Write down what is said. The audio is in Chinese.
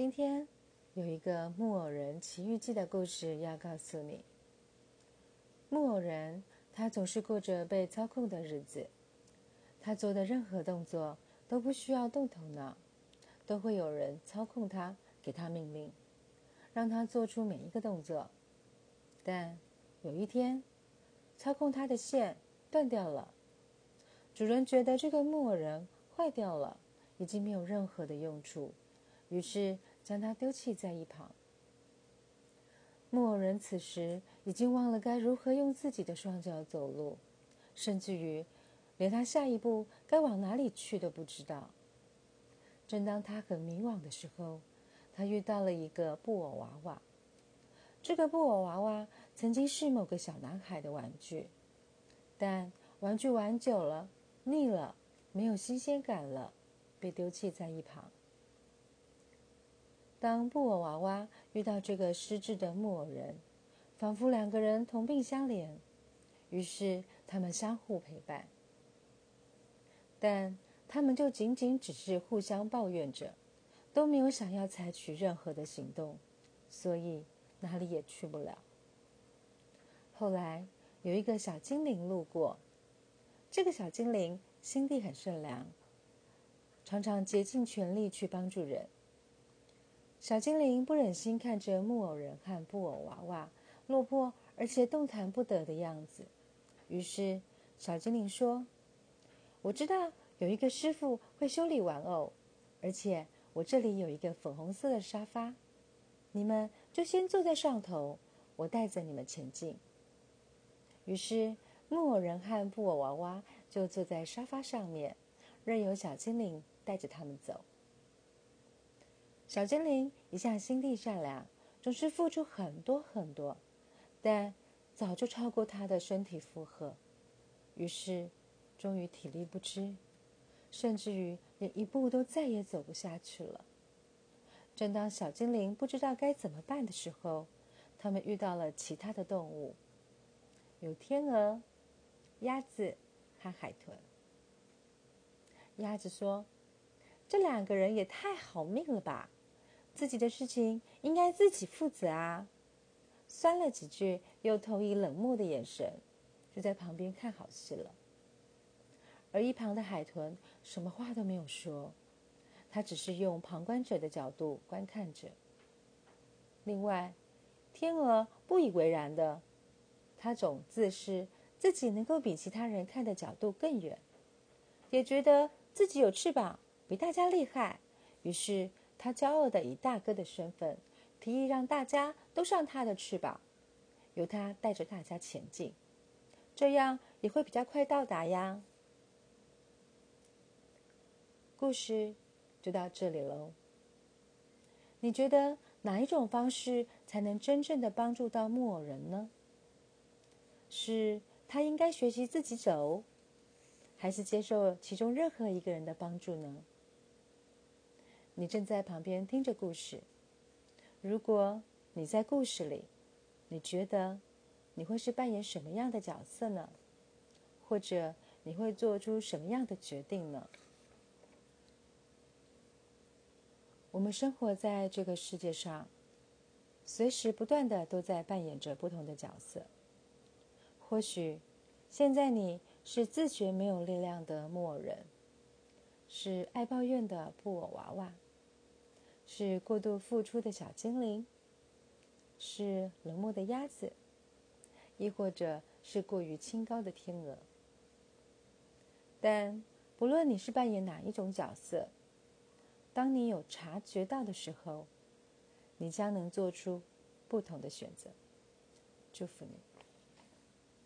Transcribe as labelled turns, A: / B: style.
A: 今天有一个木偶人奇遇记的故事要告诉你。木偶人他总是过着被操控的日子，他做的任何动作都不需要动头脑，都会有人操控他，给他命令，让他做出每一个动作。但有一天，操控他的线断掉了，主人觉得这个木偶人坏掉了，已经没有任何的用处。于是将它丢弃在一旁。木偶人此时已经忘了该如何用自己的双脚走路，甚至于连他下一步该往哪里去都不知道。正当他很迷惘的时候，他遇到了一个布偶娃娃。这个布偶娃娃曾经是某个小男孩的玩具，但玩具玩久了腻了，没有新鲜感了，被丢弃在一旁。当布偶娃娃遇到这个失智的木偶人，仿佛两个人同病相怜，于是他们相互陪伴。但他们就仅仅只是互相抱怨着，都没有想要采取任何的行动，所以哪里也去不了。后来有一个小精灵路过，这个小精灵心地很善良，常常竭尽全力去帮助人。小精灵不忍心看着木偶人和布偶娃娃落魄而且动弹不得的样子，于是小精灵说：“我知道有一个师傅会修理玩偶，而且我这里有一个粉红色的沙发，你们就先坐在上头，我带着你们前进。”于是木偶人和布偶娃娃就坐在沙发上面，任由小精灵带着他们走。小精灵一向心地善良，总是付出很多很多，但早就超过他的身体负荷，于是终于体力不支，甚至于连一步都再也走不下去了。正当小精灵不知道该怎么办的时候，他们遇到了其他的动物，有天鹅、鸭子和海豚。鸭子说：“这两个人也太好命了吧！”自己的事情应该自己负责啊！酸了几句，又投以冷漠的眼神，就在旁边看好戏了。而一旁的海豚什么话都没有说，他只是用旁观者的角度观看着。另外，天鹅不以为然的，他总自视自己能够比其他人看的角度更远，也觉得自己有翅膀，比大家厉害，于是。他骄傲的以大哥的身份，提议让大家都上他的翅膀，由他带着大家前进，这样也会比较快到达呀。故事就到这里喽。你觉得哪一种方式才能真正的帮助到木偶人呢？是他应该学习自己走，还是接受其中任何一个人的帮助呢？你正在旁边听着故事。如果你在故事里，你觉得你会是扮演什么样的角色呢？或者你会做出什么样的决定呢？我们生活在这个世界上，随时不断的都在扮演着不同的角色。或许现在你是自觉没有力量的木偶人，是爱抱怨的布偶娃娃。是过度付出的小精灵，是冷漠的鸭子，亦或者是过于清高的天鹅。但不论你是扮演哪一种角色，当你有察觉到的时候，你将能做出不同的选择。祝福你。